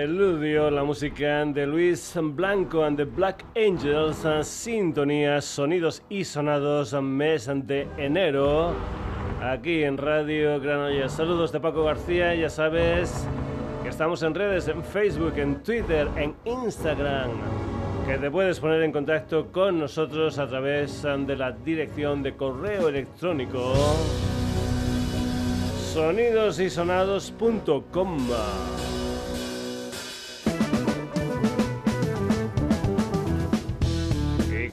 Preludio, la música de Luis Blanco and the Black Angels, sintonías, sonidos y sonados, mes de enero, aquí en Radio Granollers. Saludos de Paco García, ya sabes que estamos en redes, en Facebook, en Twitter, en Instagram, que te puedes poner en contacto con nosotros a través de la dirección de correo electrónico sonidosysonados.com.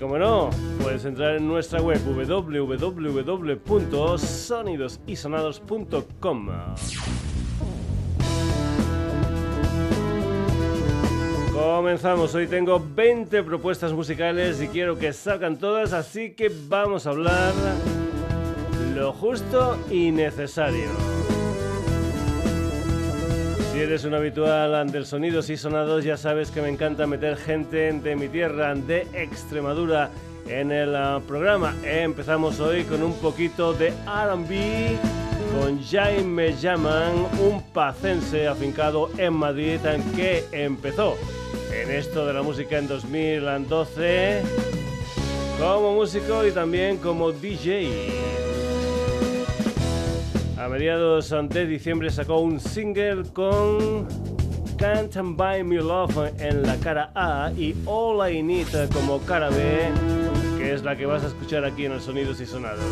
como no, puedes entrar en nuestra web www.sonidosysonados.com. Comenzamos, hoy tengo 20 propuestas musicales y quiero que salgan todas, así que vamos a hablar lo justo y necesario. Si eres un habitual del Sonidos y Sonados, ya sabes que me encanta meter gente de mi tierra, de Extremadura, en el ah, programa. Empezamos hoy con un poquito de RB con Jaime Llaman, un pacense afincado en Madrid que empezó en esto de la música en 2012 como músico y también como DJ. A mediados de diciembre sacó un single con Can't Buy Me Love en la cara A y All I Need como cara B, que es la que vas a escuchar aquí en el Sonidos y Sonados.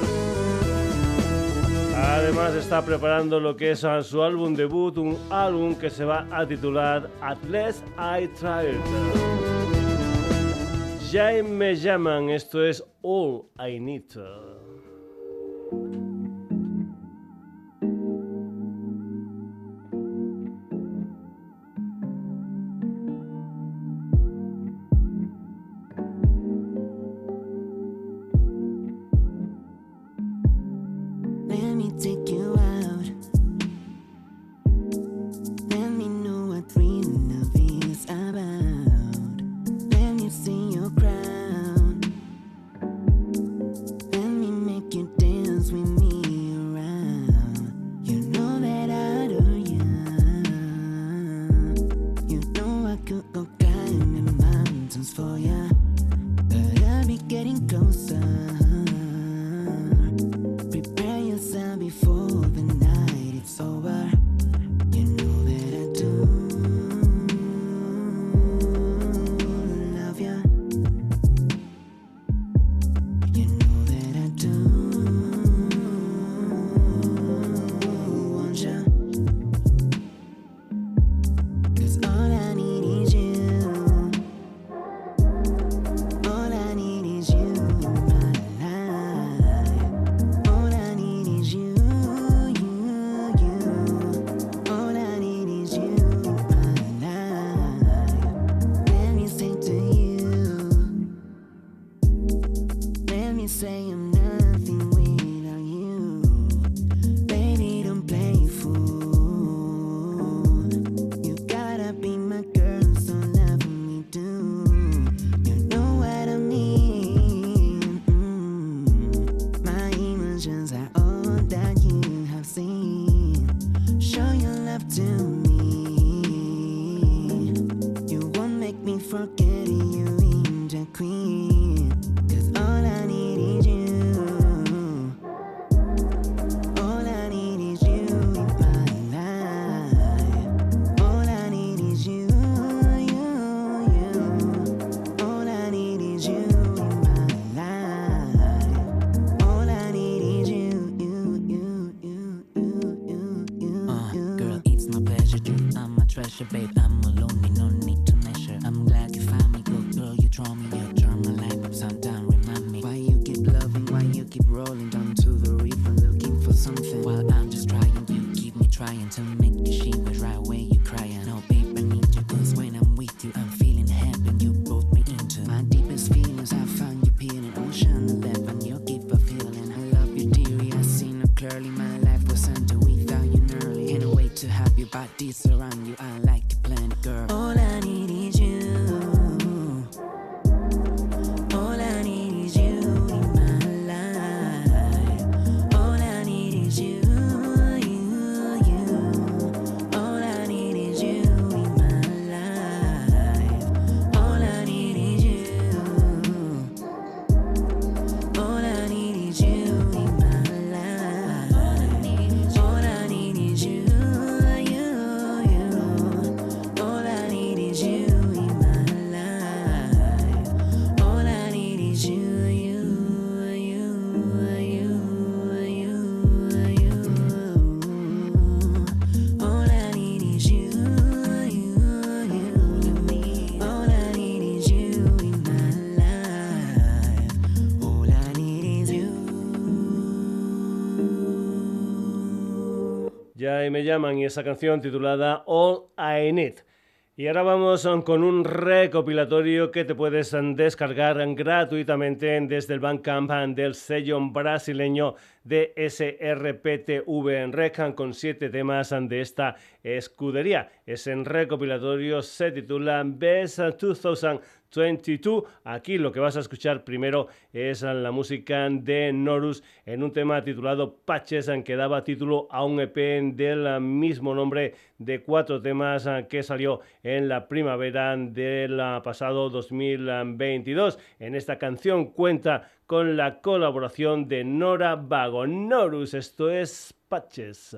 Además está preparando lo que es su álbum debut, un álbum que se va a titular At Least I Tried. Ya me llaman, esto es All I Need. Llaman y esa canción titulada All I Need. Y ahora vamos con un recopilatorio que te puedes descargar gratuitamente desde el Bandcamp del sello brasileño de SRPTV en Recan con siete temas de esta escudería. Es en recopilatorio, se titula Best 2000 22. Aquí lo que vas a escuchar primero es la música de Norus en un tema titulado Patches, que daba título a un EP del mismo nombre de cuatro temas que salió en la primavera del pasado 2022. En esta canción cuenta con la colaboración de Nora Vago. Norus, esto es Patches.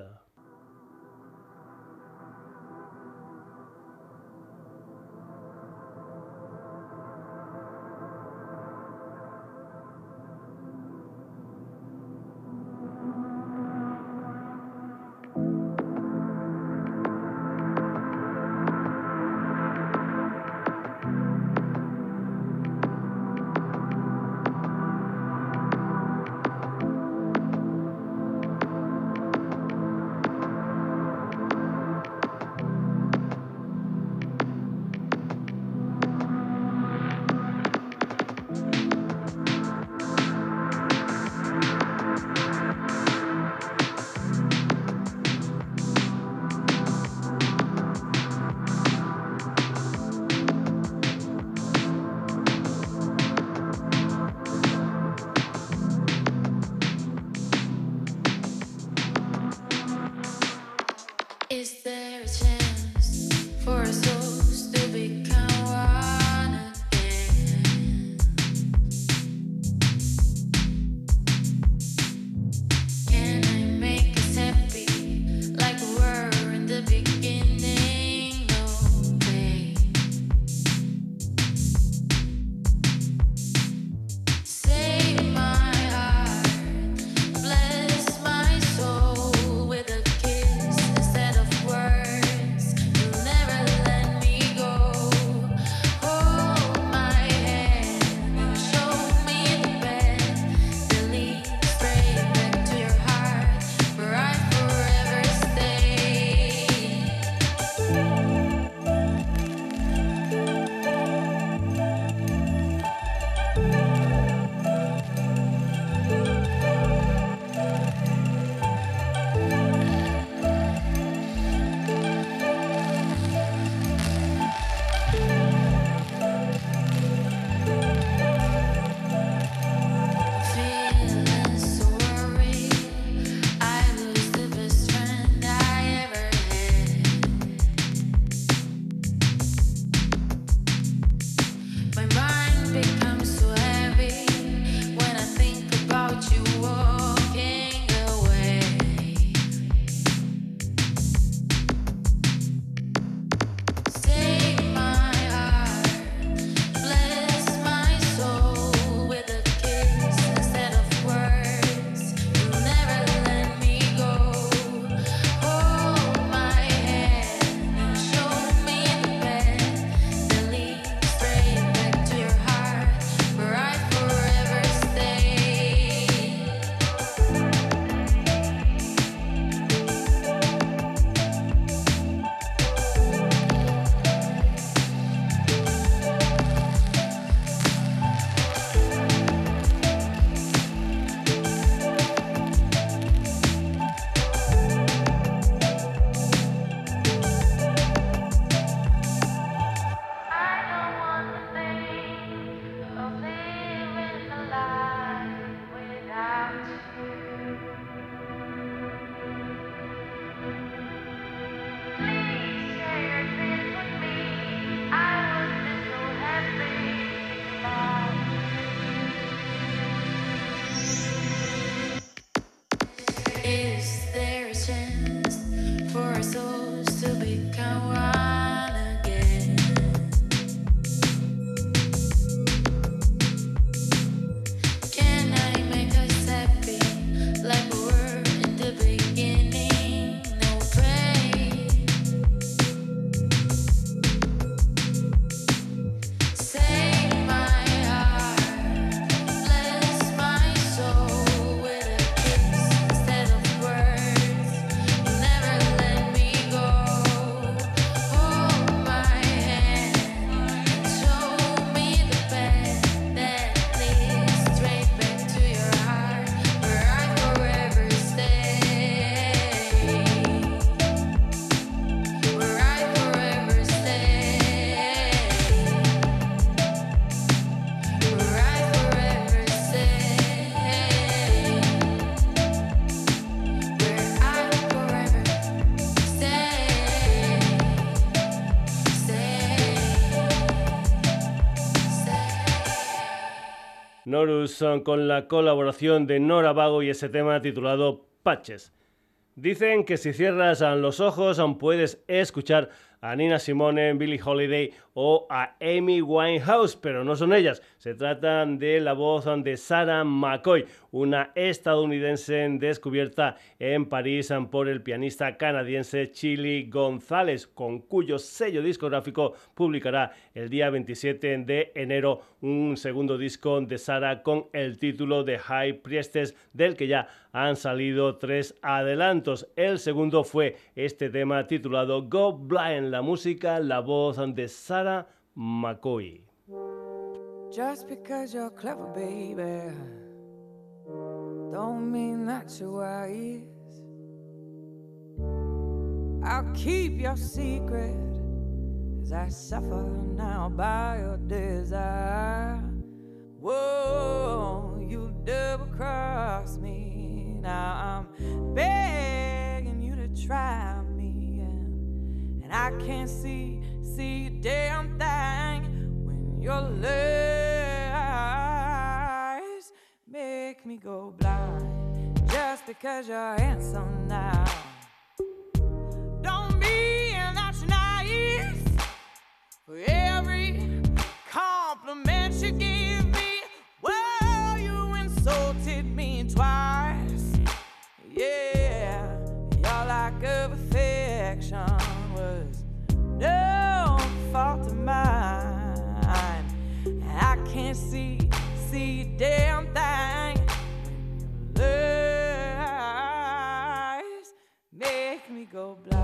Con la colaboración de Nora Vago y ese tema titulado Patches. Dicen que si cierras los ojos puedes escuchar a Nina Simone, Billie Holiday o a Amy Winehouse, pero no son ellas. Se trata de la voz de Sarah McCoy, una estadounidense descubierta en París por el pianista canadiense Chili González, con cuyo sello discográfico publicará el día 27 de enero un segundo disco de Sarah con el título de High Priestess, del que ya han salido tres adelantos. El segundo fue este tema titulado Go Blind, la música, la voz de Sarah McCoy. Just because you're clever, baby, don't mean that you're wise. I'll keep your secret as I suffer now by your desire. Whoa, you double cross me. Now I'm begging you to try and, I can't see see a damn thing when your lies make me go blind just because you're handsome now. Don't that you're nice for every compliment you give me. Well, you insulted me twice. Yeah, can't see, see a damn thing lies make me go blind.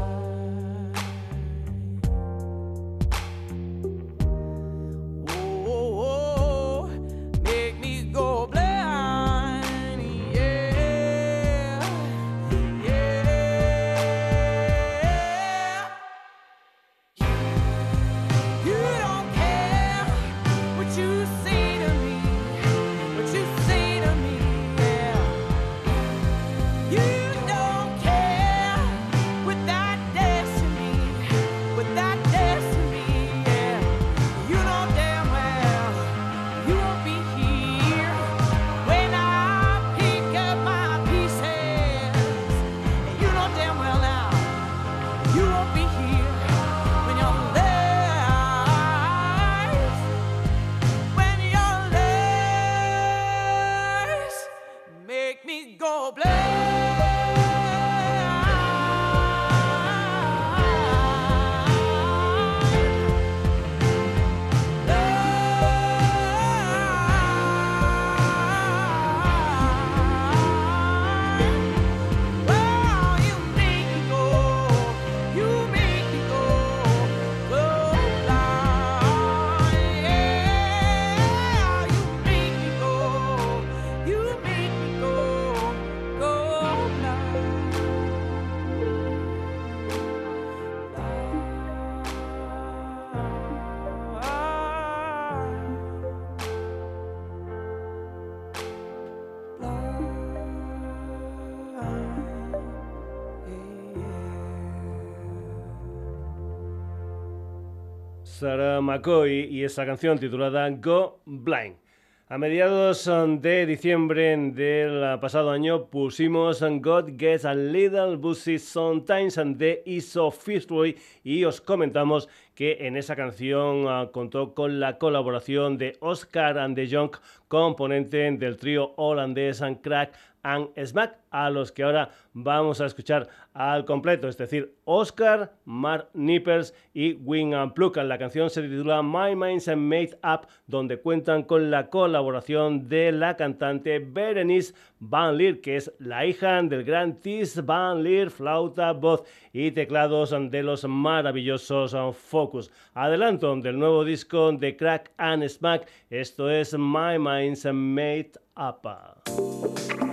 Sarah McCoy y esa canción titulada Go Blind. A mediados um, de diciembre del pasado año pusimos um, God Gets a Little Busy Sometimes um, de Iso Fitzroy y os comentamos que en esa canción uh, contó con la colaboración de Oscar and the Young, componente del trío holandés and Crack and Smack, a los que ahora vamos a escuchar al completo, es decir, Oscar, Mark Nippers y Wing and Pluck. La canción se titula My Mind's Made Up, donde cuentan con la colaboración de la cantante Berenice Van Leer, que es la hija del gran Tis Van Leer, flauta, voz y teclados de los maravillosos Focus. Adelanto del nuevo disco de Crack and Smack, esto es My Mind's Made Up.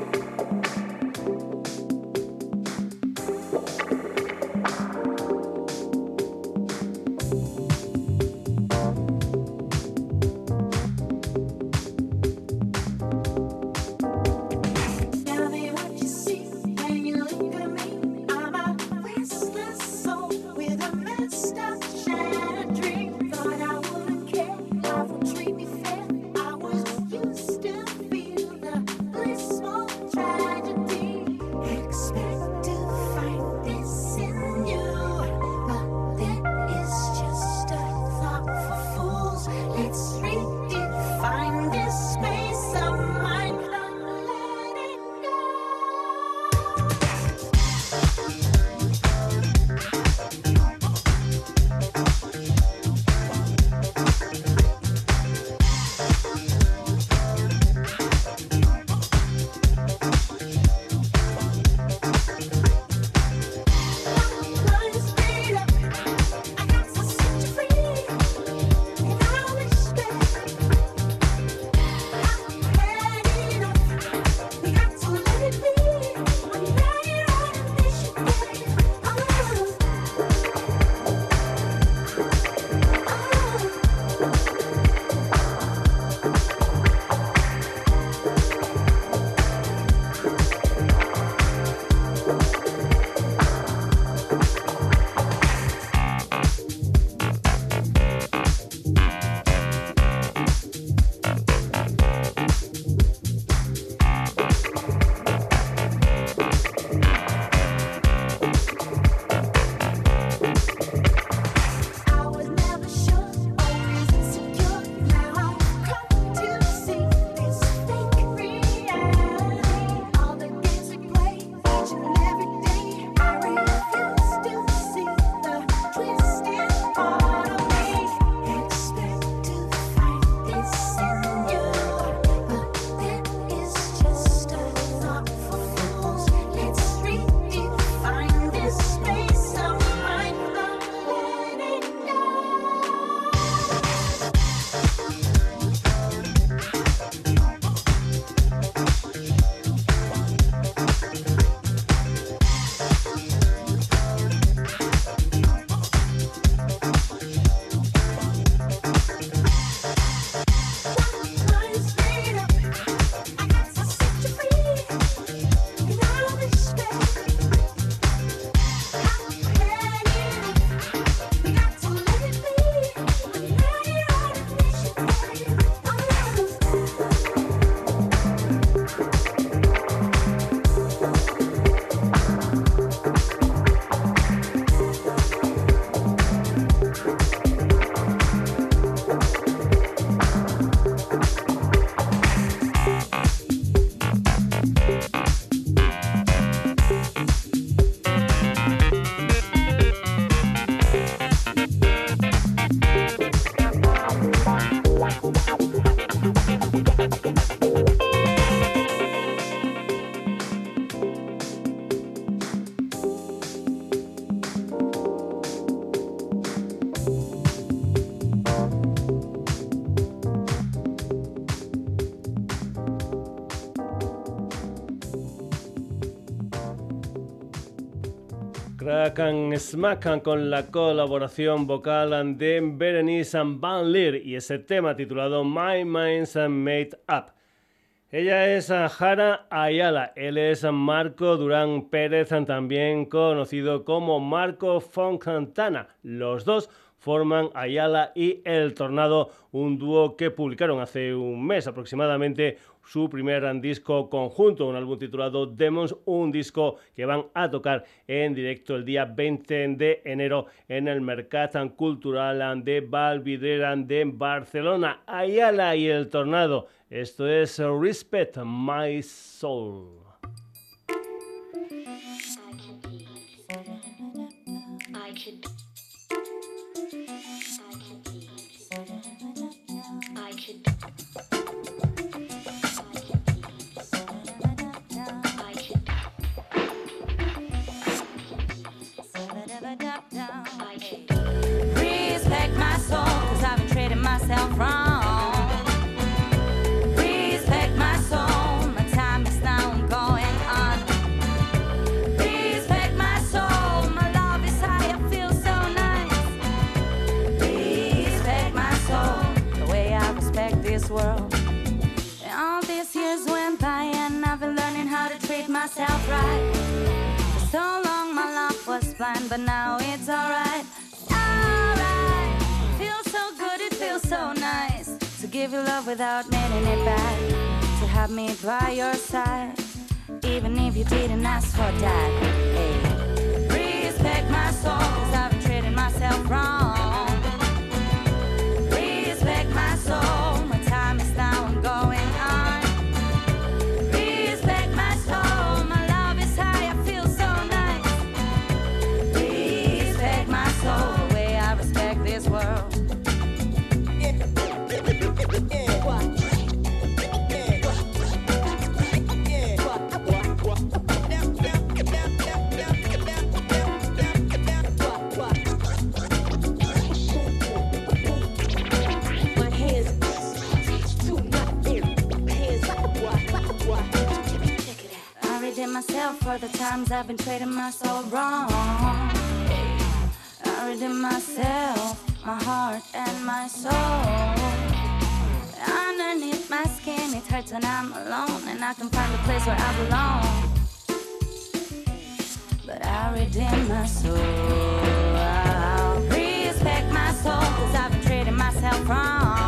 Con la colaboración vocal de Berenice Van Leer y ese tema titulado My Mind's Made Up. Ella es Jara Ayala, él es Marco Durán Pérez, también conocido como Marco Fontana. Los dos forman Ayala y El Tornado, un dúo que publicaron hace un mes aproximadamente su primer disco conjunto, un álbum titulado Demons, un disco que van a tocar en directo el día 20 de enero en el Mercat Cultural de Valvidrera de Barcelona. Ayala y El Tornado, esto es Respect My Soul. My soul, my time is now going on. My soul, my love is high, I feel so nice. Respect my soul, the way I respect this world. And all these years went by and I've been learning how to treat myself right. For so long my was blind, but now it's. Alright, give you love without meaning it back. To have me by your side, even if you didn't ask for that. Hey. Respect my soul, cause I've been treating myself wrong. Respect my soul, for the times I've been trading my soul wrong. I redeem myself, my heart and my soul. Underneath my skin, it hurts when I'm alone, and I can find a place where I belong. But I redeem my soul. I'll respect my soul, cause I've been trading myself wrong.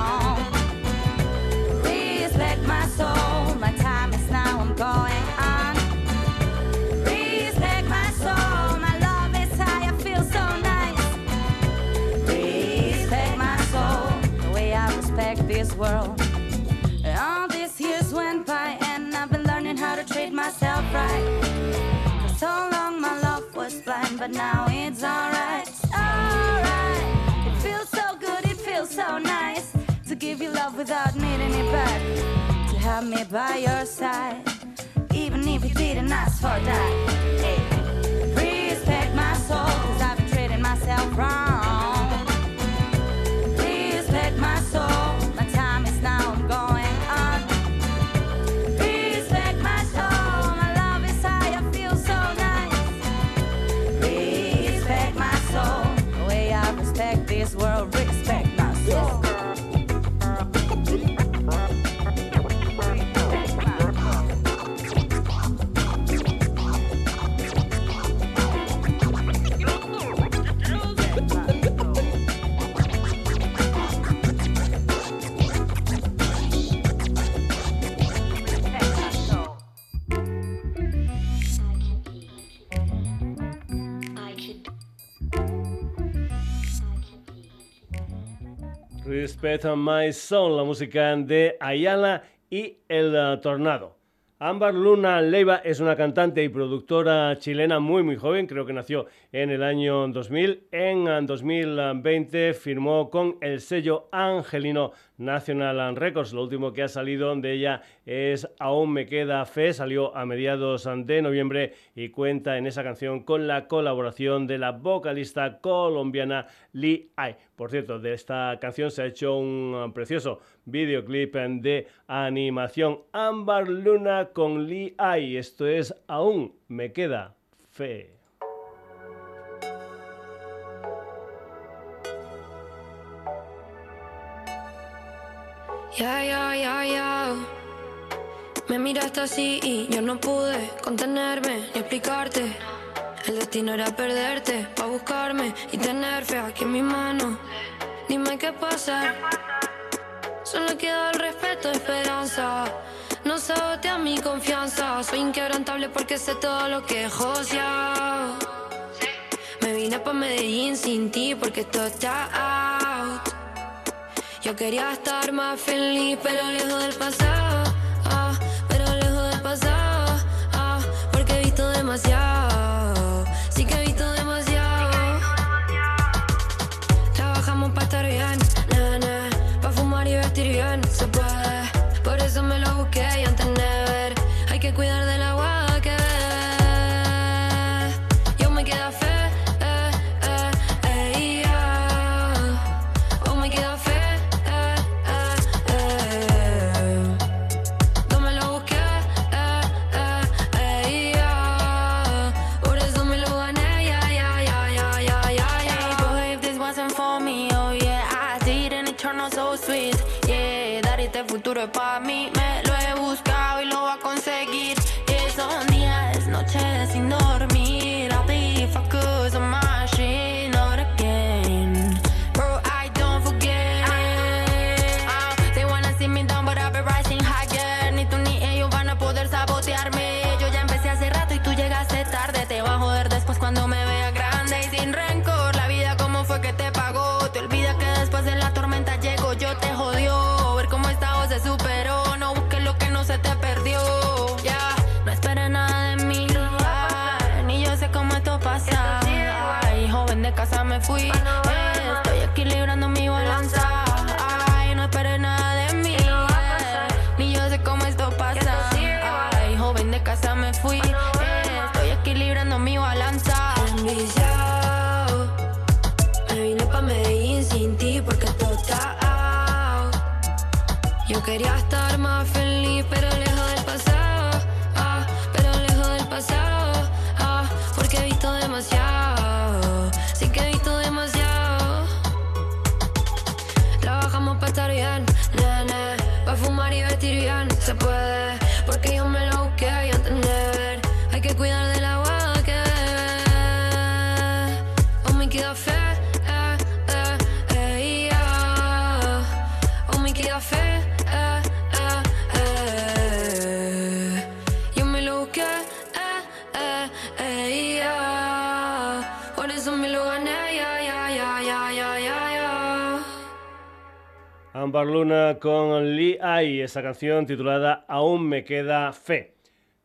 World. All these years went by, and I've been learning how to treat myself right. For so long, my love was blind, but now it's alright. Alright. It feels so good, it feels so nice to give you love without needing it back. To have me by your side, even if you didn't ask for that. Hey. Respect my soul, cause I've been treating myself wrong. Respect My Soul, la música de Ayala y El eh, Tornado. Ámbar Luna Leiva es una cantante y productora chilena muy muy joven, creo que nació en el año 2000. En eh, 2020 firmó con el sello angelino National Records. Lo último que ha salido de ella es Aún me queda fe, salió a mediados de noviembre y cuenta en esa canción con la colaboración de la vocalista colombiana Lee Ai. Por cierto, de esta canción se ha hecho un precioso videoclip de animación Ámbar Luna con Lee Ai. Esto es Aún me queda fe. Ya, ya, ya, ya. Me miraste así y yo no pude contenerme ni explicarte. El destino era perderte, pa' buscarme y tener fe aquí en mi mano. Dime qué pasa. Solo queda el respeto, esperanza. No sabotea mi confianza. Soy inquebrantable porque sé todo lo que joseado. Me vine pa' Medellín sin ti porque todo está. Yo quería estar más feliz, pero lejos del pasado. Ah, pero lejos del pasado. Ah, porque he visto demasiado. Sí que he visto demasiado. Trabajamos para estar bien, na, na, pa' fumar y vestir bien, Ambar Luna con Lee Ai, esa canción titulada Aún me queda fe.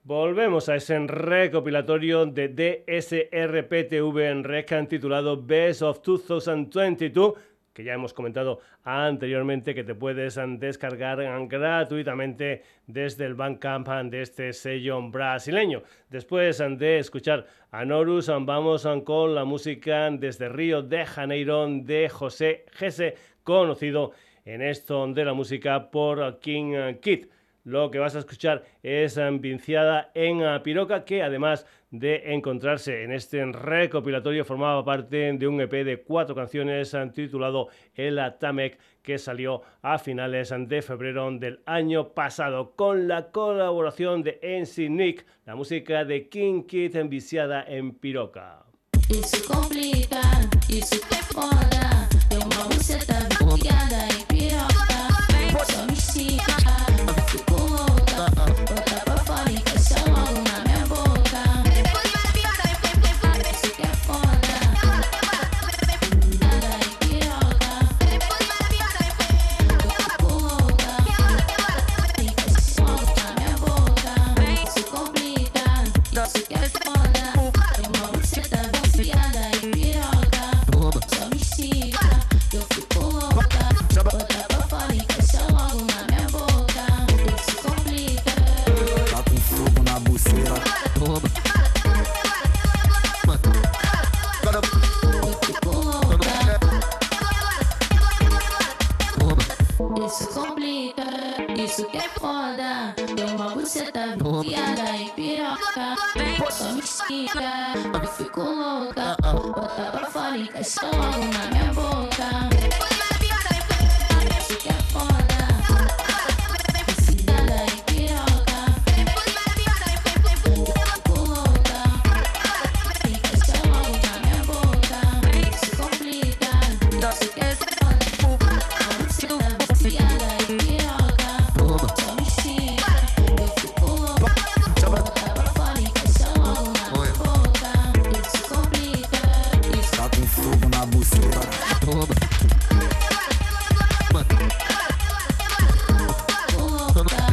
Volvemos a ese recopilatorio de DSRPTV en Recan titulado Best of 2022, que ya hemos comentado anteriormente que te puedes descargar gratuitamente desde el Bandcamp de este sello brasileño. Después de escuchar a Norus, vamos con la música desde Río de Janeiro de José Gese, conocido en esto de la música por King Kid. Lo que vas a escuchar es eh, Vinciada en eh, Piroca, que además de encontrarse en este recopilatorio formaba parte de un EP de cuatro canciones eh, titulado El Tamec que salió a finales de febrero del año pasado con la colaboración de NC Nick, la música de King Kid enviciada en Piroca. I so much. Santana.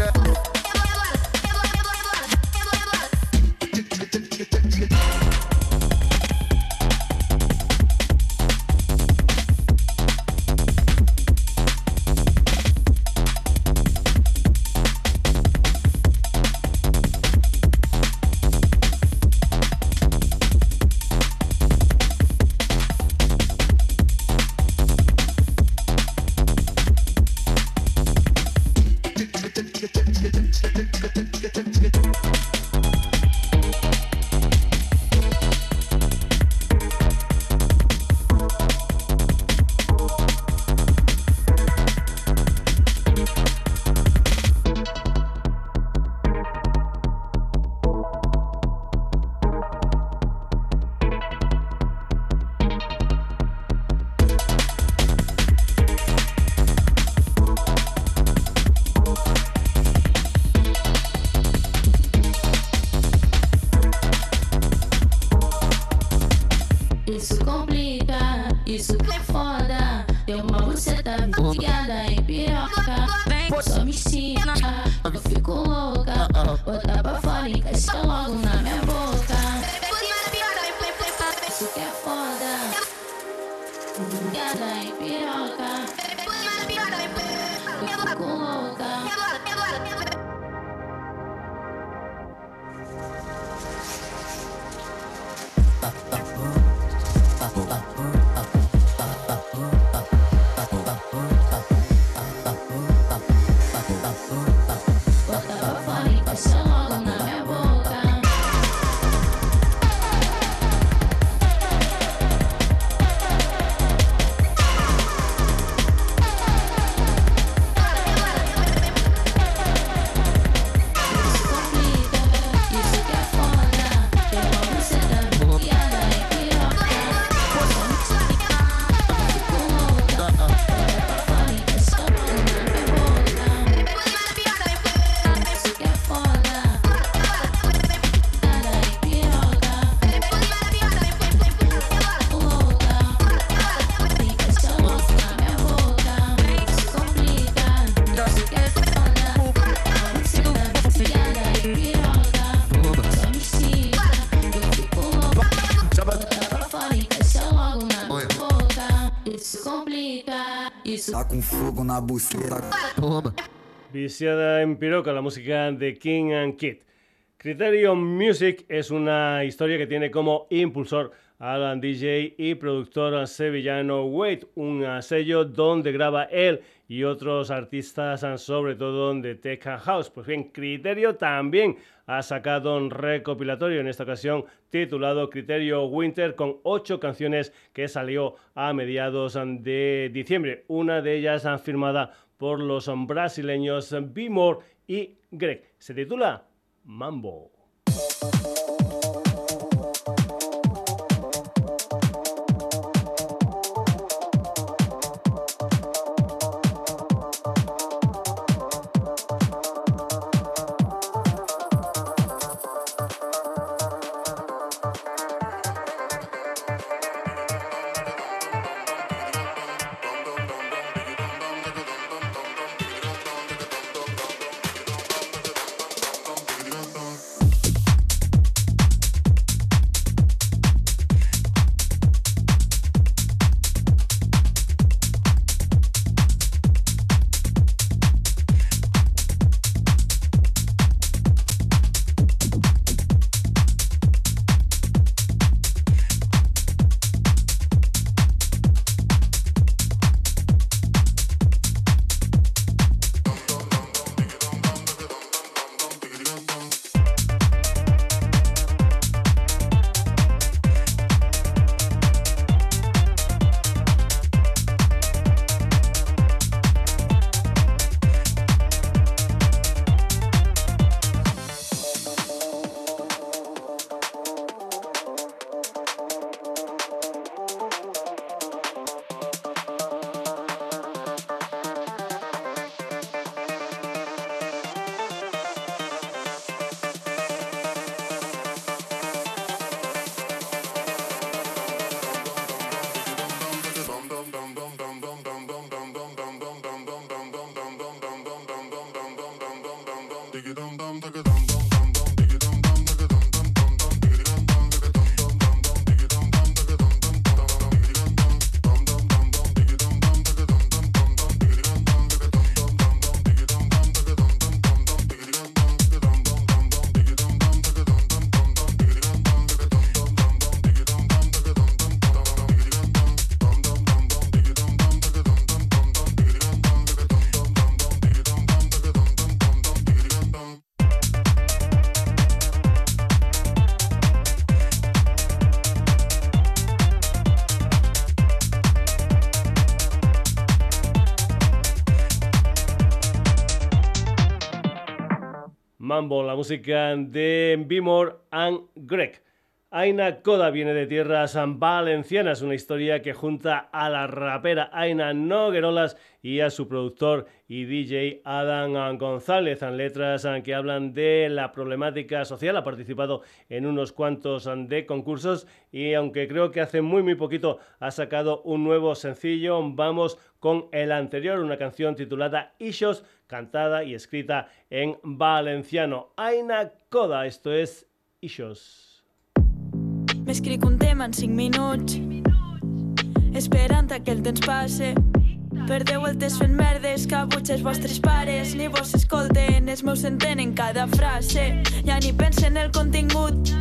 Com fogo na buceta. Viciada en Piroca, la música de King and Kid. Criterion Music es una historia que tiene como impulsor al DJ y productor sevillano Wade, un sello donde graba él y otros artistas, sobre todo de Tech House. Pues bien, Criterio también ha sacado un recopilatorio, en esta ocasión titulado Criterio Winter, con ocho canciones que salió a mediados de diciembre. Una de ellas firmada por los brasileños Bimor y Greg. Se titula Mambo. Mambo, la música de Bimor and Greg. Aina Koda viene de tierras valencianas, una historia que junta a la rapera Aina Noguerolas y a su productor y DJ Adam González, en letras que hablan de la problemática social, ha participado en unos cuantos de concursos y aunque creo que hace muy muy poquito ha sacado un nuevo sencillo, vamos con el anterior, una canción titulada Ishos, cantada y escrita en valenciano. Aina Koda, esto es Ishos. M'escric un tema en 5 minuts esperant que el temps passe. Perdeu el temps fent merdes que buig els vostres pares. Ni vos escolten, els meus entenen cada frase. Ja ni pensen el contingut.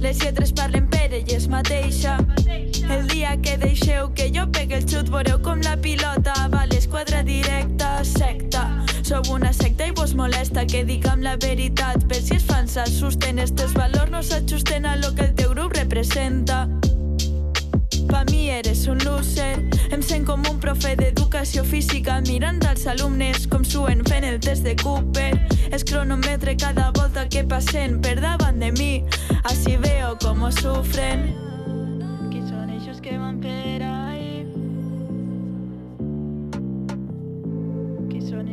Les lletres parlen per elles mateixa. El dia que deixeu que jo pegue el xut veureu com la pilota va a l'esquadra directa secta Sou una secta i vos molesta que diguem la veritat. Per si els fans s'assusten els teus valors no s'ajusten a lo que el teu grup representa. Pa mi eres un loser Em sent com un profe d'educació física mirant als alumnes com suen fent el test de Cooper. Es cronometre cada volta que passen per davant de mi Así veo cómo sufren. Qui són ells que van per ahí?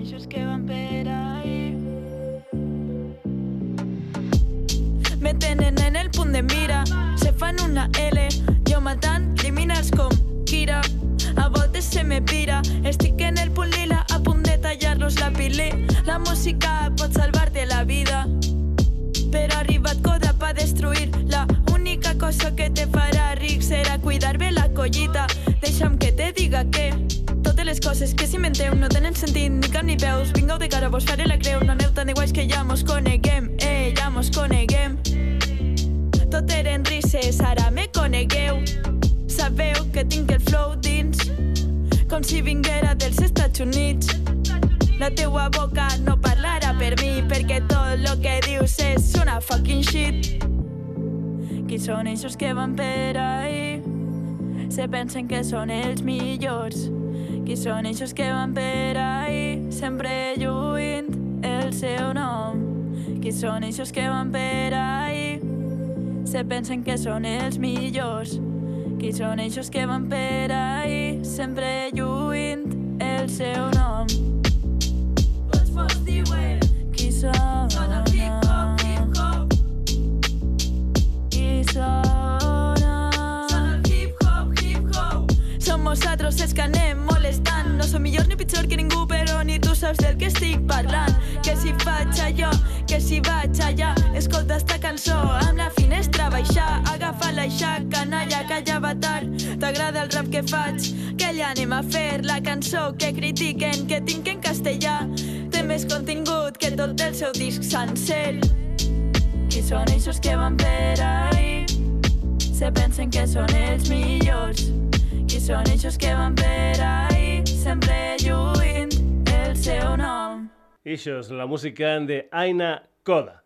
Que van per ahí? Me tenen en el punt de mira Se fan una L. Jo matant criminals com Kira. A voltes se me pira Estic en el punt lila A punt de tallar-los la pili La música pot salvar-te la vida. Però ha arribat Coda pa destruir. La única cosa que te farà ric serà cuidar bé la collita. Deixa'm que te diga que les coses que s'inventeu no tenen sentit ni cap ni peus vingueu de cara, vos faré la creu no aneu tan de guais que ja mos coneguem eh, ja mos coneguem tot eren risses, ara me conegueu sabeu que tinc el flow dins com si vinguera dels Estats Units la teua boca no parlarà per mi perquè tot lo que dius és una fucking shit. Qui són ells que van per ahí? Se pensen que són els millors. Qui són ells que van per ahí? Sempre lluint el seu nom. Qui són ells que van per ahí? Se pensen que són els millors. Qui són ells que van per ahí? Sempre lluint el seu nom. Tots vos diuen qui són. Són el hip-hop, hip-hop. Qui són. Són el hip-hop, hip-hop. Som nosaltres els que anem som millors ni pitjor que ningú, però ni tu saps del que estic parlant. Que si faig allò, que si vaig allà. Escolta esta cançó amb la finestra baixar. Agafa l'aixà, canalla, va tard. T'agrada el rap que faig? Que ja anem a fer la cançó que critiquen, que tinc en castellà. Té més contingut que tot el seu disc sencer. Qui són ells que van per ahí? Se pensen que són els millors. Qui són ells que van per ahí? Sempre lluint la música de Aina Koda.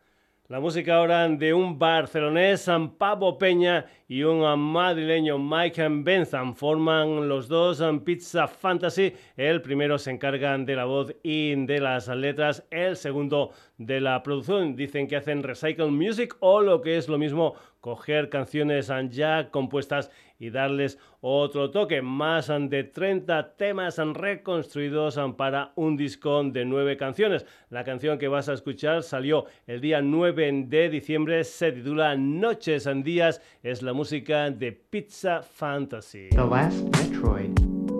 La música ahora de un barcelonés, San Pablo Peña, y un madrileño, Mike Benzan. Forman los dos en Pizza Fantasy. El primero se encarga de la voz y de las letras, el segundo de la producción. Dicen que hacen recycle music o lo que es lo mismo, coger canciones ya compuestas y darles otro toque. Más de 30 temas reconstruidos para un disco de nueve canciones. La canción que vas a escuchar salió el día 9 de diciembre, se titula Noches en Días, es la música de Pizza Fantasy. The last Metroid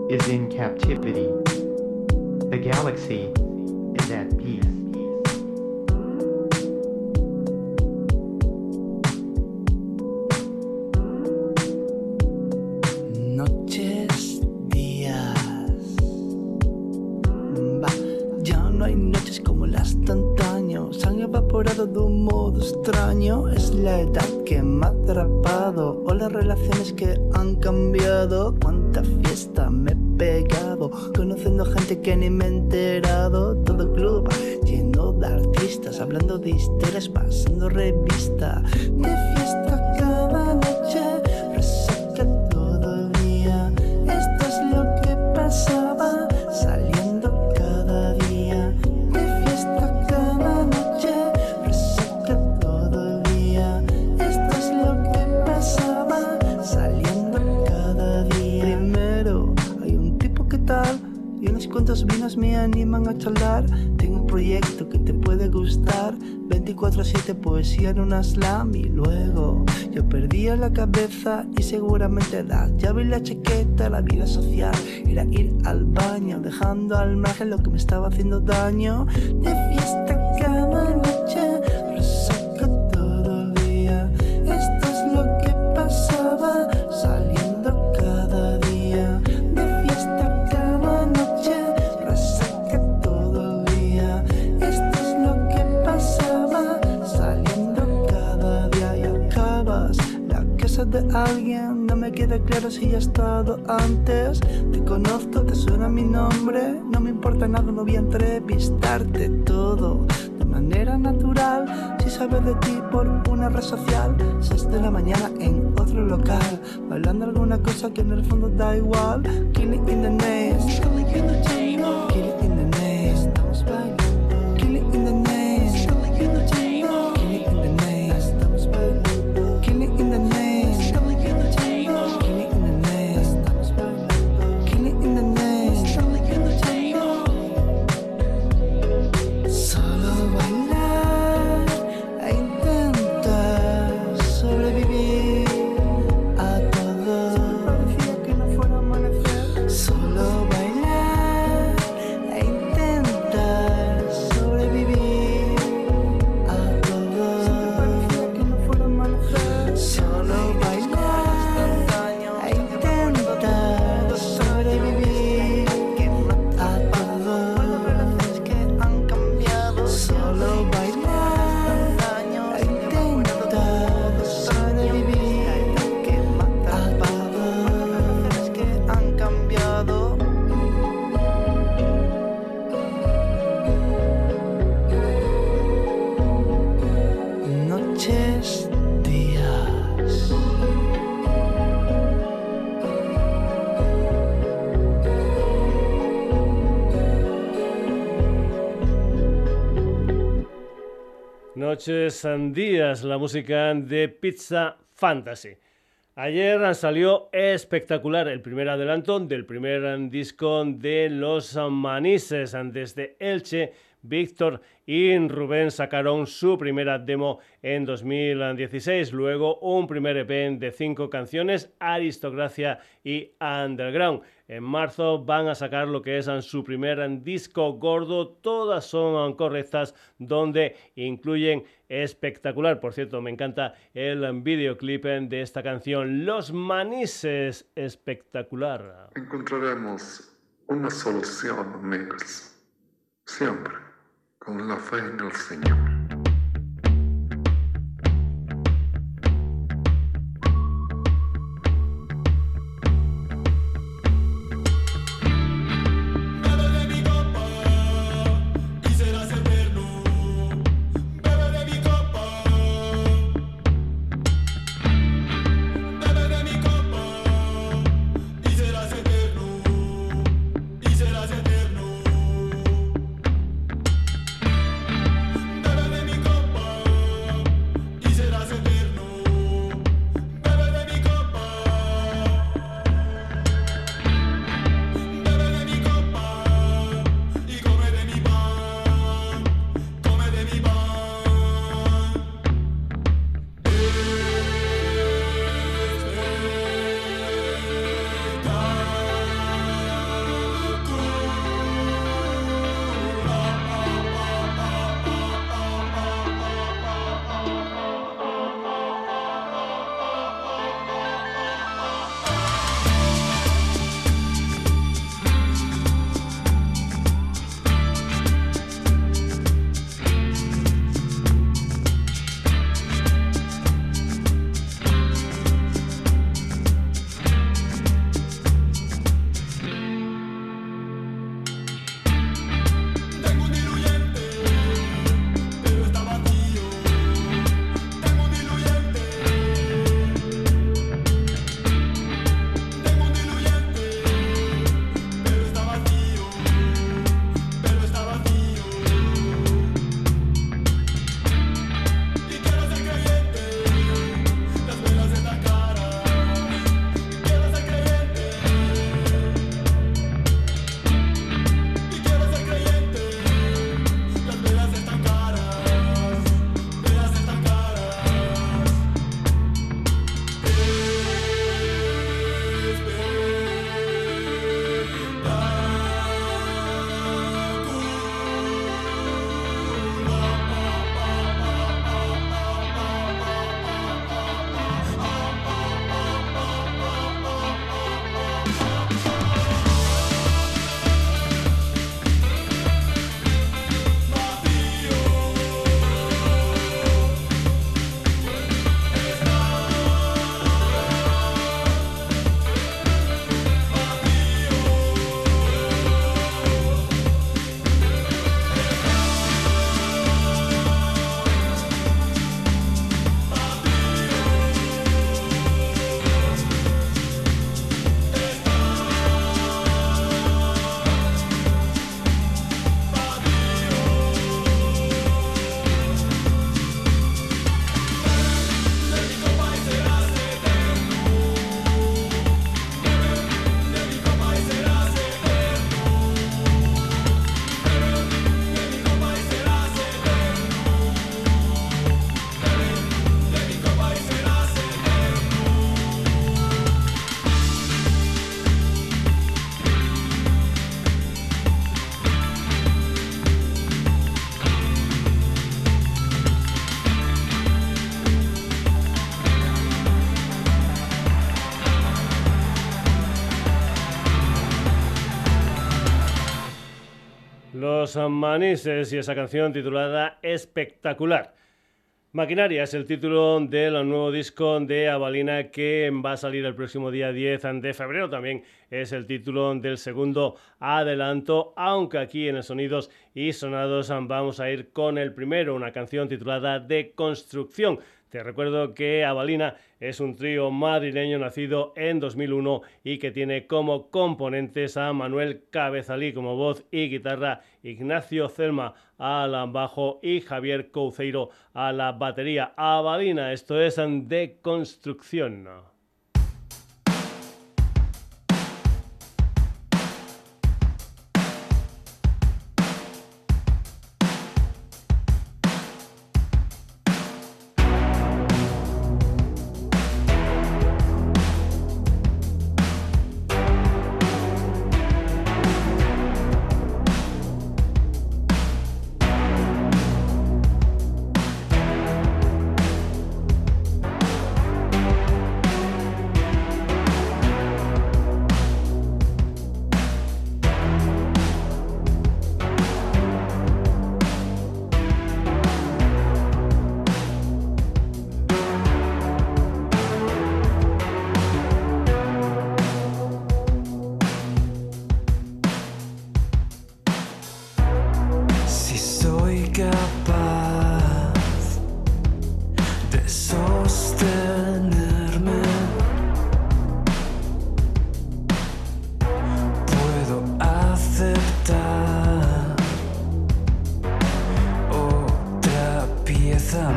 is in captivity. The galaxy Evaporado de un modo extraño. Es la edad que me ha atrapado. O las relaciones que han cambiado. Cuánta fiesta me he pegado. Conociendo gente que ni me he enterado. Todo el club lleno de artistas. Hablando de historias, pasando revista. De me animan a charlar. Tengo un proyecto que te puede gustar. 24-7 poesía en una slam y luego yo perdía la cabeza y seguramente la llave y la chaqueta, la vida social era ir al baño, dejando al margen lo que me estaba haciendo daño. De fiesta de alguien. No me queda claro si ya he estado antes. Te conozco, te suena mi nombre. No me importa nada, no voy a entrevistarte todo de manera natural. Si sabes de ti por una red social, 6 de la mañana en otro local, bailando alguna cosa que en el fondo da igual. Kill it in the nest. Noches Sandías, la música de Pizza Fantasy. Ayer salió espectacular el primer adelanto del primer disco de Los Manises. Desde Elche, Víctor y Rubén sacaron su primera demo en 2016. Luego un primer EP de cinco canciones, Aristocracia y Underground. En marzo van a sacar lo que es su primer disco gordo. Todas son correctas, donde incluyen espectacular. Por cierto, me encanta el videoclip de esta canción. Los Manises, espectacular. Encontraremos una solución, amigos. Siempre con la fe en el Señor. Manises y esa canción titulada Espectacular. Maquinaria es el título del nuevo disco de Avalina que va a salir el próximo día 10 de febrero. También es el título del segundo adelanto, aunque aquí en el Sonidos y Sonados vamos a ir con el primero, una canción titulada De Construcción. Te recuerdo que Avalina es un trío madrileño nacido en 2001 y que tiene como componentes a Manuel Cabezalí como voz y guitarra, Ignacio Celma al bajo y Javier Couceiro a la batería. Avalina, esto es de construcción.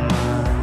mind.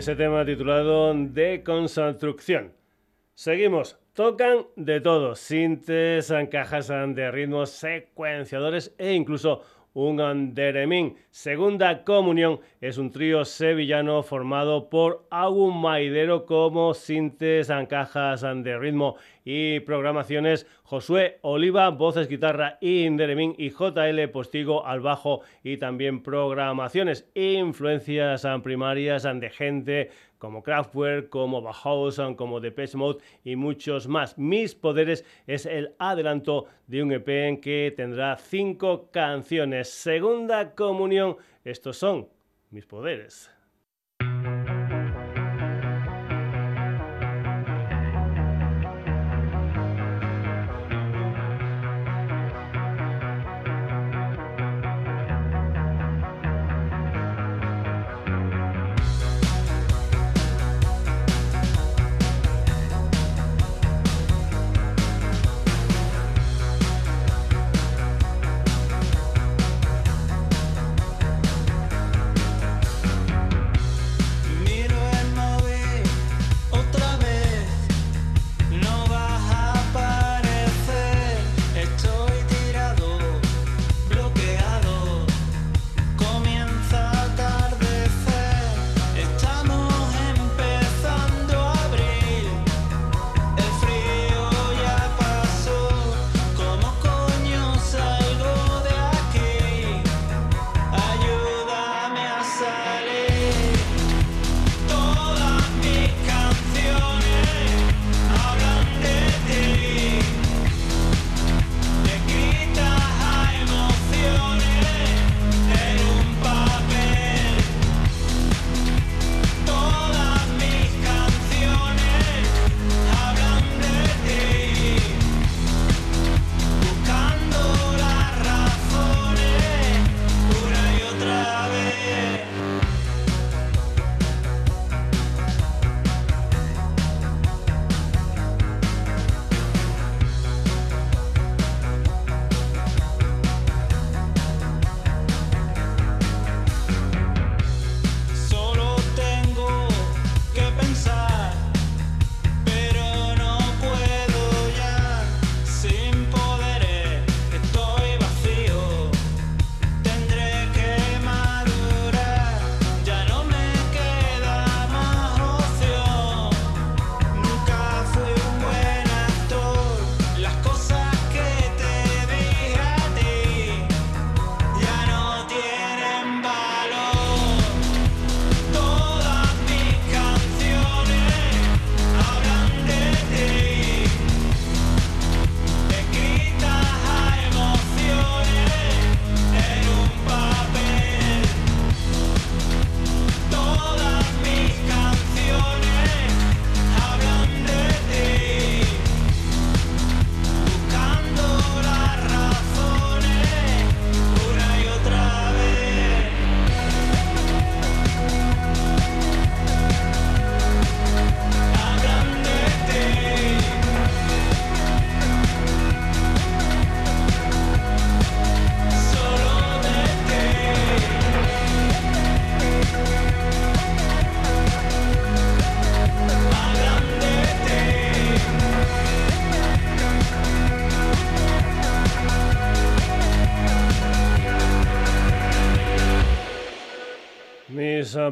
Ese tema titulado De Construcción. Seguimos. Tocan de todo, sintes, cajas de ritmos, secuenciadores e incluso un anderemín. Segunda Comunión es un trío sevillano formado por Agun Maidero como sintes, cajas de ritmo y programaciones, Josué Oliva, voces, guitarra y Inderemín y JL Postigo al bajo y también programaciones, influencias primarias de gente como Kraftwerk, como Bauhaus, como Depeche Mode y muchos más. Mis Poderes es el adelanto de un EP en que tendrá cinco canciones. Segunda comunión, estos son Mis Poderes.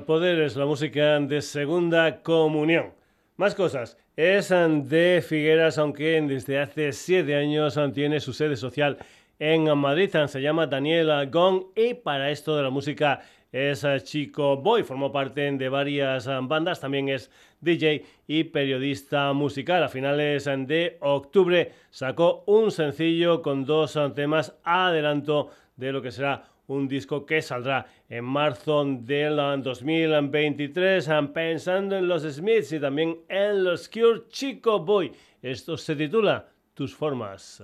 Poderes, la música de segunda comunión. Más cosas. Es de Figueras, aunque desde hace siete años tiene su sede social en Madrid. Se llama Daniel Gong y para esto de la música es Chico Boy. Formó parte de varias bandas. También es DJ y periodista musical. A finales de octubre sacó un sencillo con dos temas adelanto de lo que será un disco que saldrá en marzo del ah, 2023, ah, pensando en los Smiths y también en los Cure Chico Boy. Esto se titula Tus formas.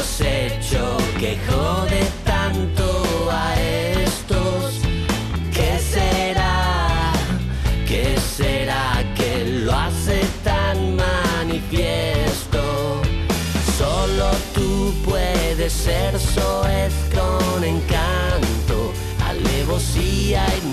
hemos hecho que jode tanto a estos? ¿Qué será? ¿Qué será que lo hace tan manifiesto? Solo tú puedes ser soez con encanto, alevosía y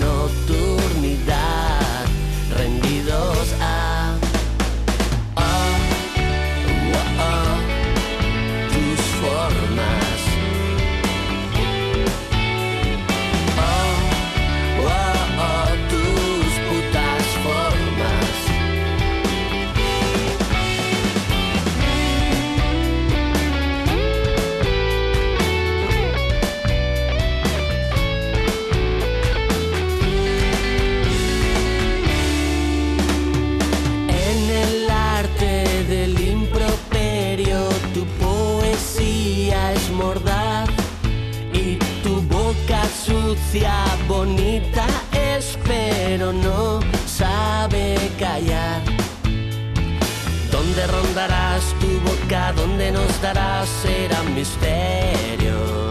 Será misterio.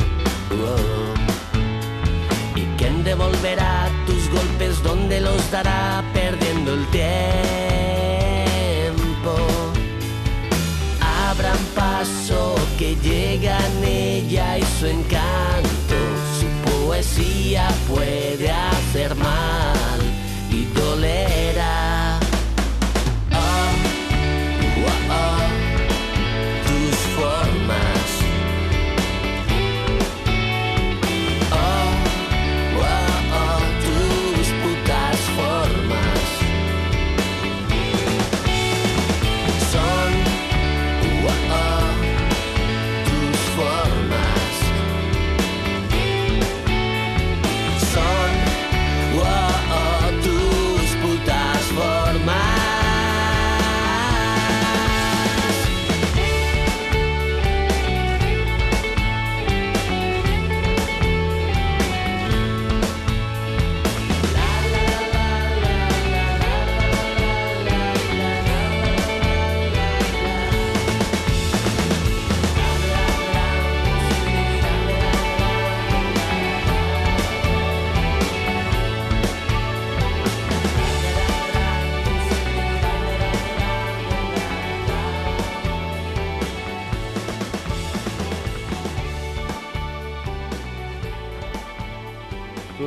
Oh. ¿Y quién devolverá tus golpes? ¿Dónde los dará perdiendo el tiempo? Abran paso que llegan ella y su encanto. Su poesía puede hacer mal y dolerá.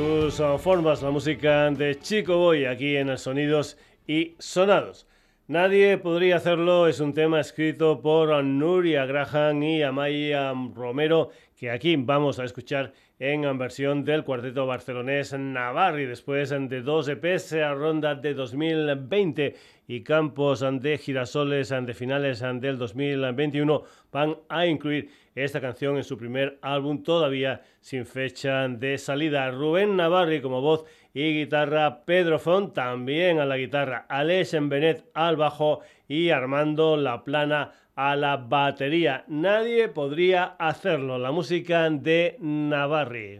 Tus ah, formas, la música de Chico Boy aquí en Sonidos y Sonados. Nadie podría hacerlo, es un tema escrito por Nuria Graham y Amaya Romero, que aquí vamos a escuchar en versión del cuarteto barcelonés Navarri, después de dos EPs a ronda de 2020 y campos de girasoles de finales del 2021 van a incluir esta canción en su primer álbum todavía sin fecha de salida. Rubén Navarri como voz y guitarra, Pedro Font también a la guitarra, Alex Benet al bajo y Armando La Plana a la batería. Nadie podría hacerlo. La música de Navarri.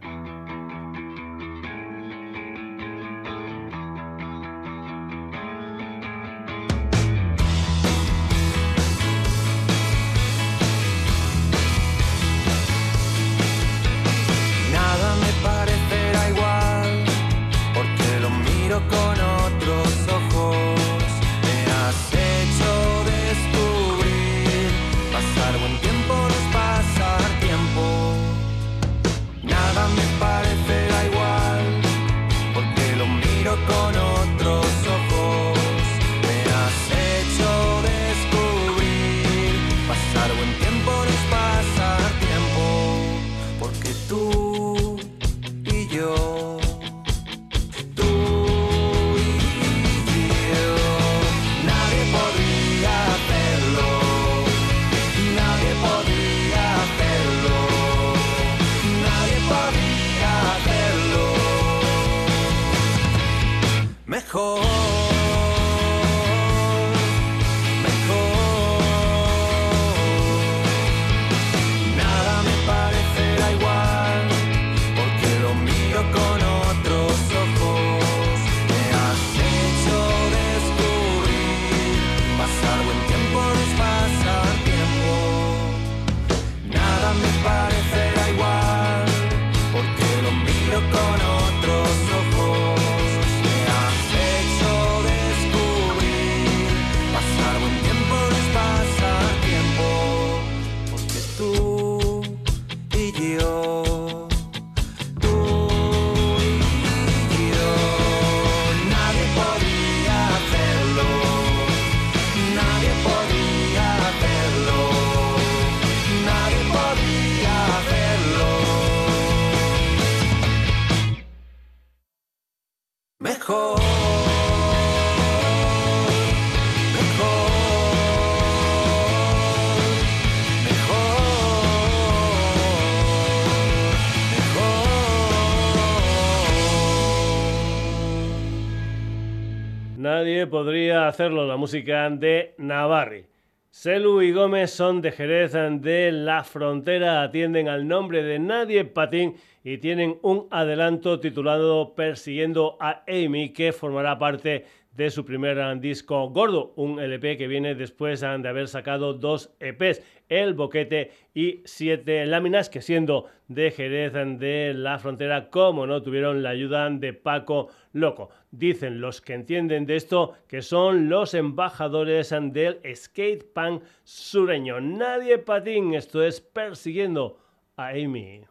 Nadie podría hacerlo, la música de Navarri. Selu y Gómez son de Jerez de la Frontera, atienden al nombre de Nadie Patín y tienen un adelanto titulado Persiguiendo a Amy que formará parte de su primer disco gordo, un LP que viene después de haber sacado dos EPs, El Boquete y Siete Láminas, que siendo de Jerez de la Frontera, como no tuvieron la ayuda de Paco Loco. Dicen los que entienden de esto que son los embajadores del skate punk sureño. Nadie patín, esto es persiguiendo a Amy.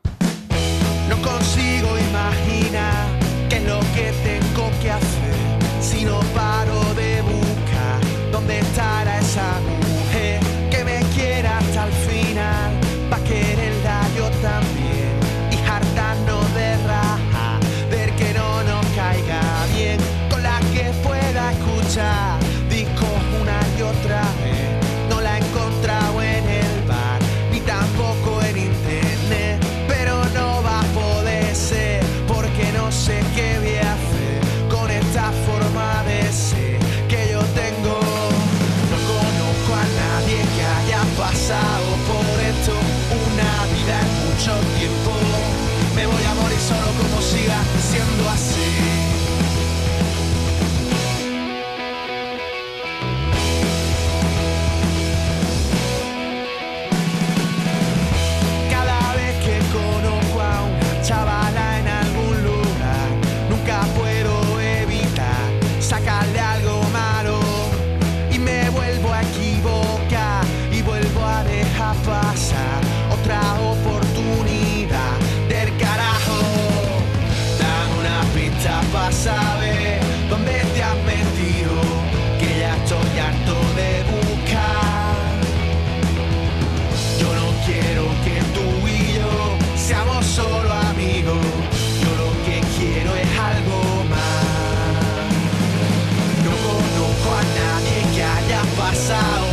No consigo imaginar qué es lo que tengo que hacer si no paro de buscar dónde estará esa mujer que me quiera hasta el final pa' quererla yo también I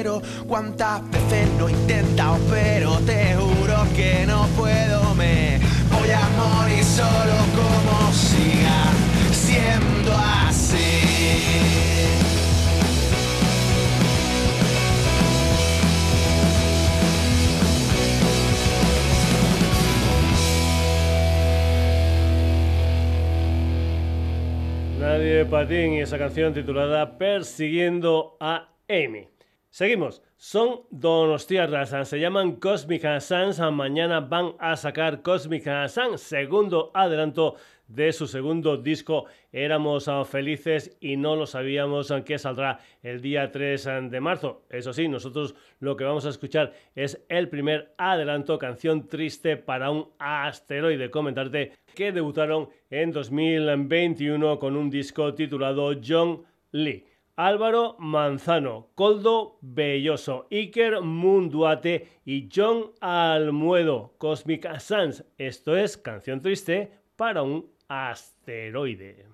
quiero. Cuántas veces lo he intentado, pero te juro que no puedo. Me voy a morir solo como siga siendo así. Nadie patín y esa canción titulada Persiguiendo a Amy. Seguimos. Son donostiarras, se llaman Cosmic Sans. Mañana van a sacar Cosmic Sans, segundo adelanto de su segundo disco. Éramos ah, felices y no lo sabíamos ah, que saldrá el día 3 ah, de marzo. Eso sí, nosotros lo que vamos a escuchar es el primer adelanto, canción triste para un asteroide. Comentarte que debutaron en 2021 con un disco titulado John Lee. Álvaro Manzano, Coldo Belloso, Iker Munduate y John Almuedo, Cosmic Sans. Esto es Canción Triste para un asteroide.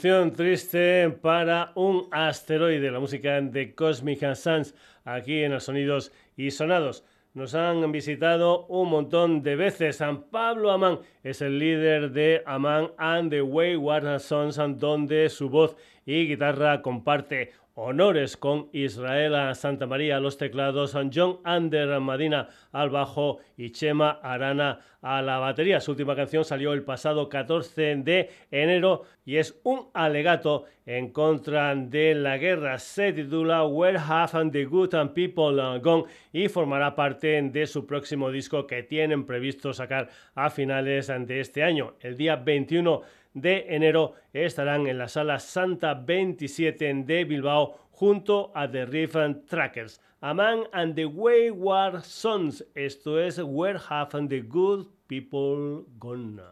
Canción triste para un asteroide, la música de Cosmic Sans aquí en los Sonidos y Sonados. Nos han visitado un montón de veces. San Pablo Amán es el líder de Amán and the Wayward Sons, donde su voz y guitarra comparte honores con Israel Santa María a los teclados, John Ander Madina al bajo y Chema Arana a la batería. Su última canción salió el pasado 14 de enero y es un alegato en contra de la guerra. Se titula Where Have the Good and People Gone y formará parte de su próximo disco que tienen previsto sacar a finales de este año, el día 21 de enero estarán en la sala Santa 27 de Bilbao junto a The Riff Trackers. A and the Wayward Sons. Esto es Where Have the Good People Gone.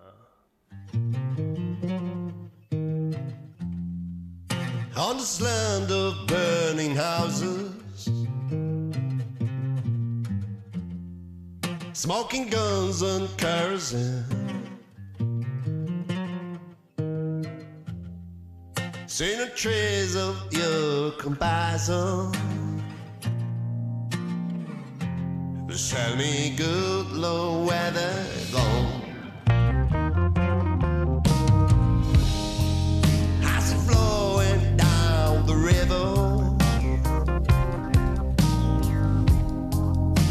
On this land of burning houses, smoking guns and kerosene. Seen a trace of your comparison. Tell me good Lord where they're gone. Flowing down the river.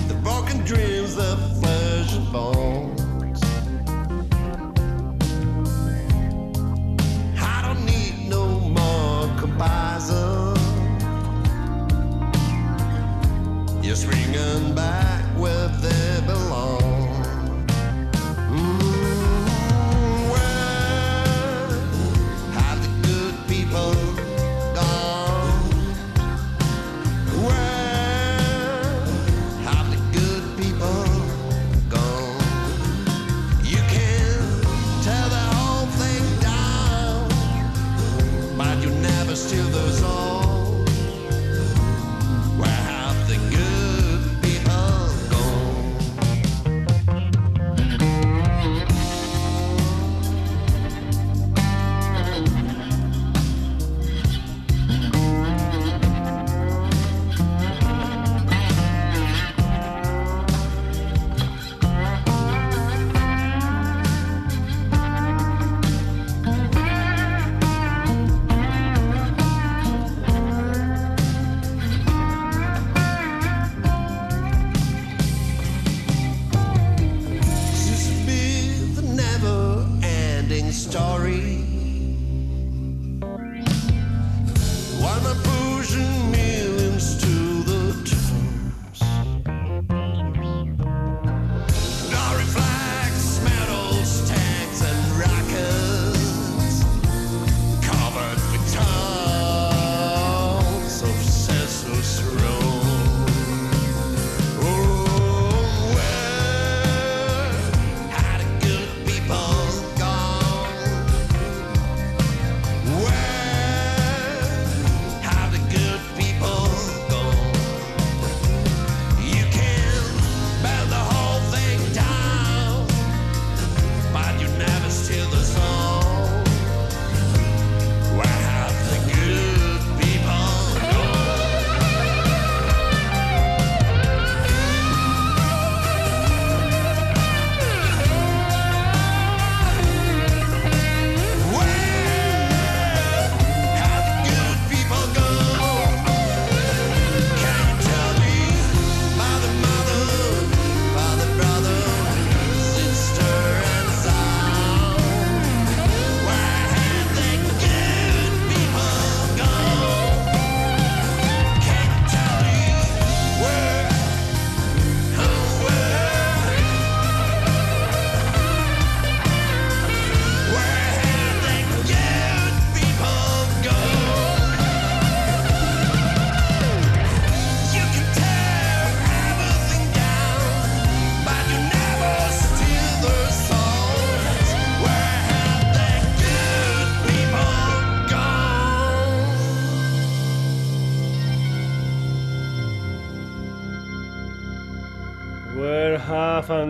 The broken dreams, the flesh and bones.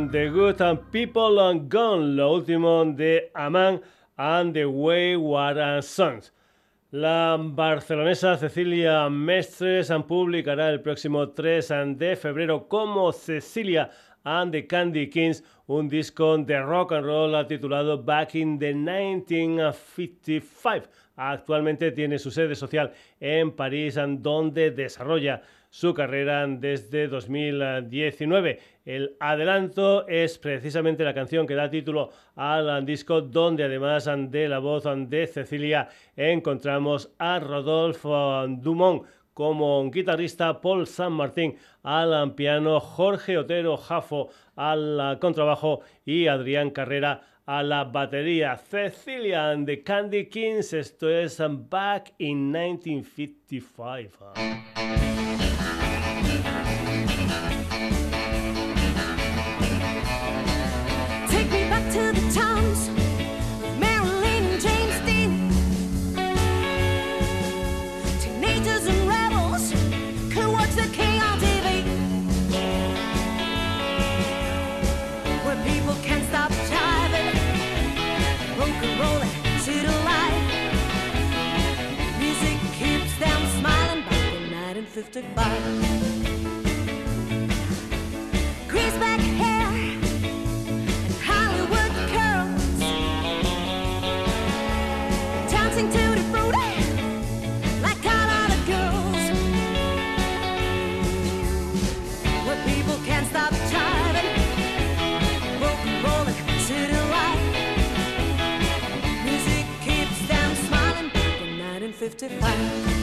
The good and people gone? Lo último de Aman and the Wayward Sons. La barcelonesa Cecilia Mestres publicará el próximo 3 de febrero como Cecilia and the Candy Kings un disco de rock and roll titulado Back in the 1955. Actualmente tiene su sede social en París, donde desarrolla su carrera desde 2019. El adelanto es precisamente la canción que da título al disco, donde además de la voz de Cecilia encontramos a Rodolfo Dumont como guitarrista, Paul San Martín al piano, Jorge Otero Jafo al contrabajo y Adrián Carrera a la batería. Cecilia and the Candy Kings, esto es Back in 1955. 1955. Grease back hair and Hollywood curls, dancing to the fruity like all other girls. Where people can't stop city life. Music keeps them smiling. 1955.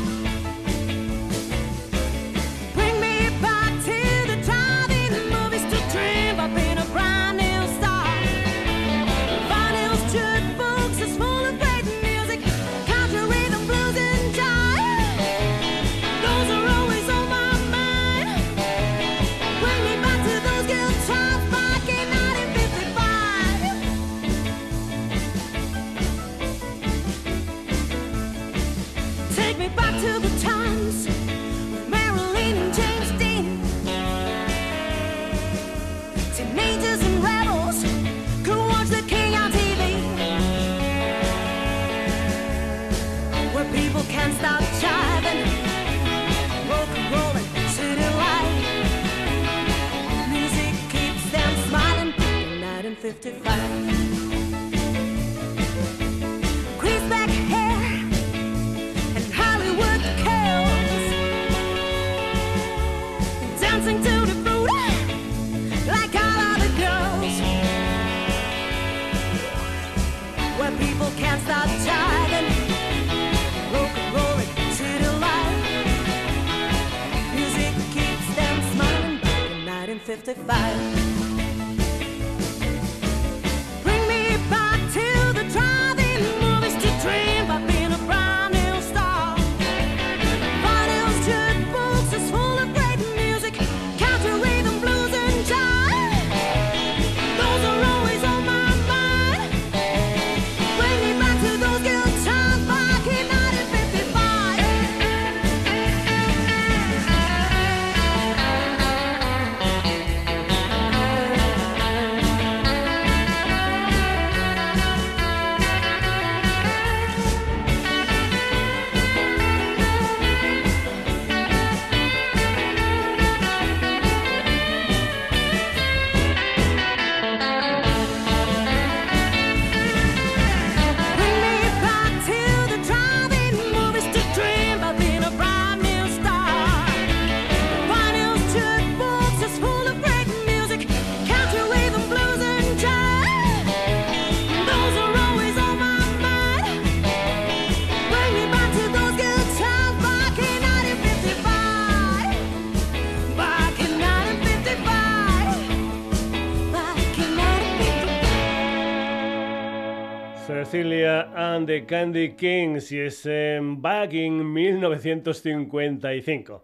Cecilia and the Candy Kings y es en Back in 1955.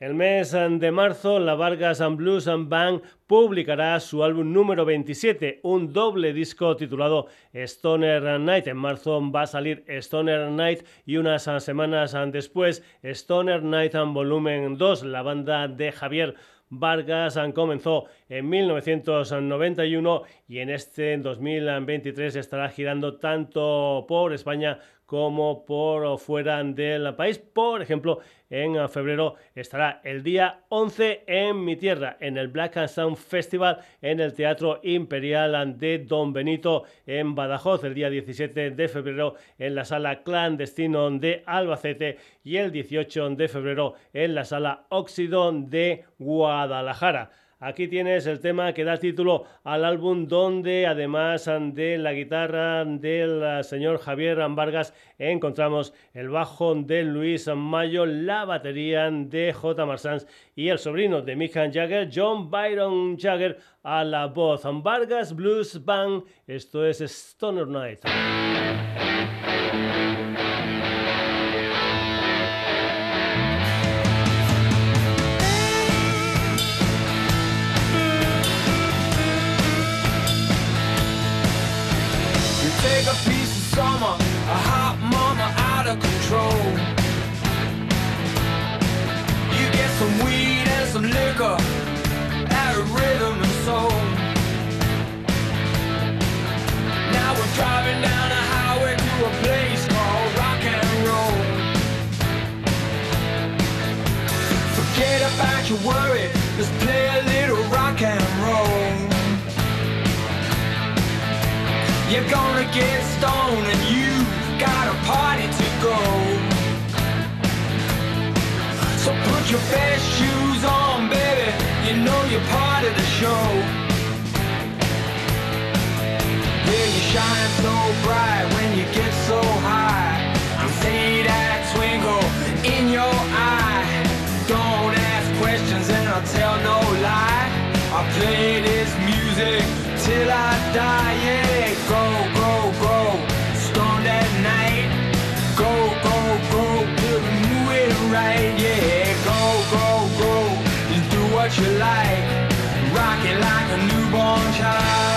El mes de marzo, la Vargas and Blues and Band publicará su álbum número 27, un doble disco titulado Stoner Night. En marzo va a salir Stoner Night y unas semanas después Stoner Night and Volumen 2. La banda de Javier Vargas comenzó en 1991 y en este 2023 estará girando tanto por España como por fuera del país. Por ejemplo, en febrero estará el día 11 en mi tierra, en el Black and Sound Festival en el Teatro Imperial de Don Benito en Badajoz, el día 17 de febrero en la sala clandestino de Albacete y el 18 de febrero en la sala Óxido de Guadalajara. Aquí tienes el tema que da título al álbum donde además de la guitarra del señor Javier Vargas encontramos el bajo de Luis Mayo, la batería de J. Marsans y el sobrino de Mick Jagger, John Byron Jagger a la voz. Vargas Blues Band, esto es Stoner Night. About your worry, let's play a little rock and roll. You're gonna get stoned and you got a party to go. So put your best shoes on, baby. You know you're part of the show. Yeah, you shine so bright when you get so high. I see that twinkle in your eye. Till I die. Yeah, go, go, go, stoned at night. Go, go, go, till we move it right. Yeah, go, go, go, just do what you like. Rock it like a newborn child.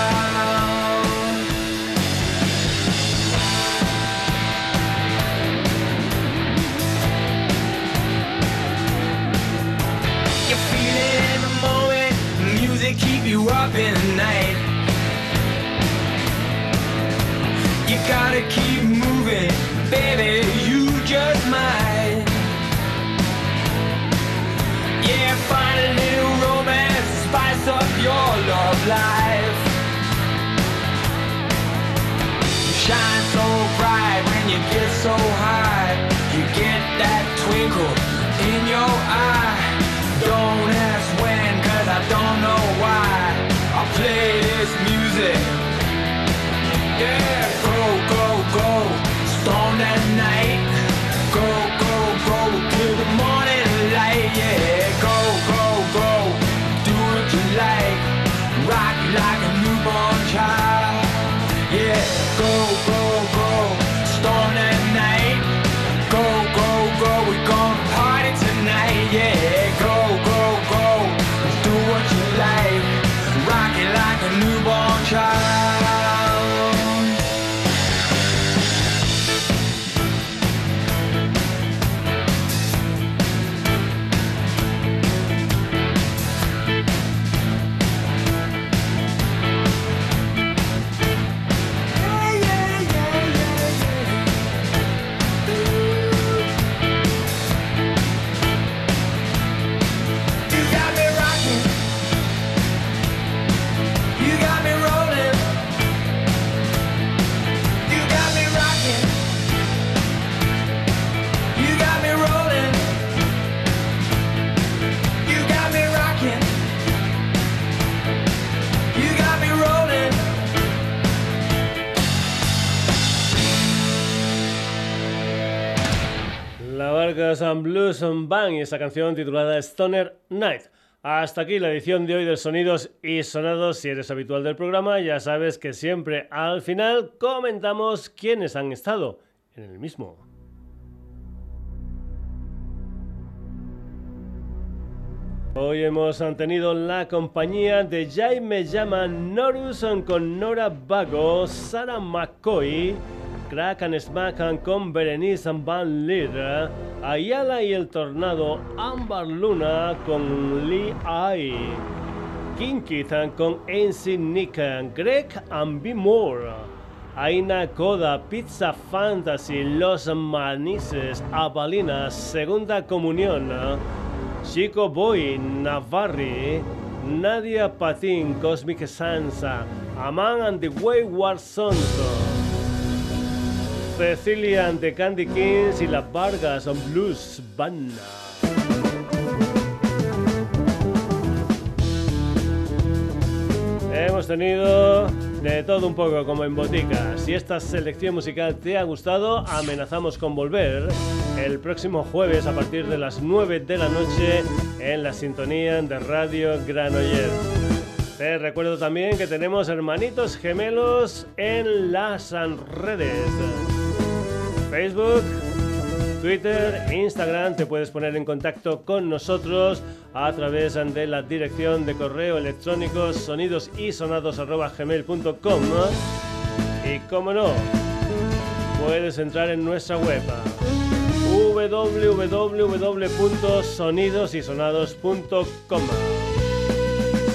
La Vargas and Blues Band y esa canción titulada Stoner Night. Hasta aquí la edición de hoy de Sonidos y Sonados. Si eres habitual del programa, ya sabes que siempre al final comentamos quiénes han estado en el mismo. Hoy hemos tenido la compañía de Jaime Llama Norus con Nora Vago, Sarah McCoy, Crack and Smack con Berenice Van Leer, Ayala y el Tornado, Amber Luna con Lee Ai, Kinky con AC Nick, Greg and B. More, Aina Koda, Pizza Fantasy, Los Manises, Avalina, Segunda Comunión, Chico Boy, Navarri, Nadia Patin, Cosmic Sansa, Aman and the Wayward Sons. Cecilia the Candy Kings y las Vargas on Blues Banda. Hemos tenido de todo un poco como en botica. Si esta selección musical te ha gustado, amenazamos con volver el próximo jueves a partir de las 9 de la noche en la sintonía de Radio Granollers. Te recuerdo también que tenemos hermanitos gemelos en las redes. Facebook, Twitter, Instagram, te puedes poner en contacto con nosotros a través de la dirección de correo electrónico sonidosisonados.gmail.com y como no, puedes entrar en nuestra web www.sonidosisonados.com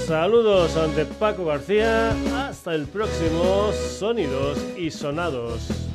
Saludos ante Paco García, hasta el próximo Sonidos y Sonados.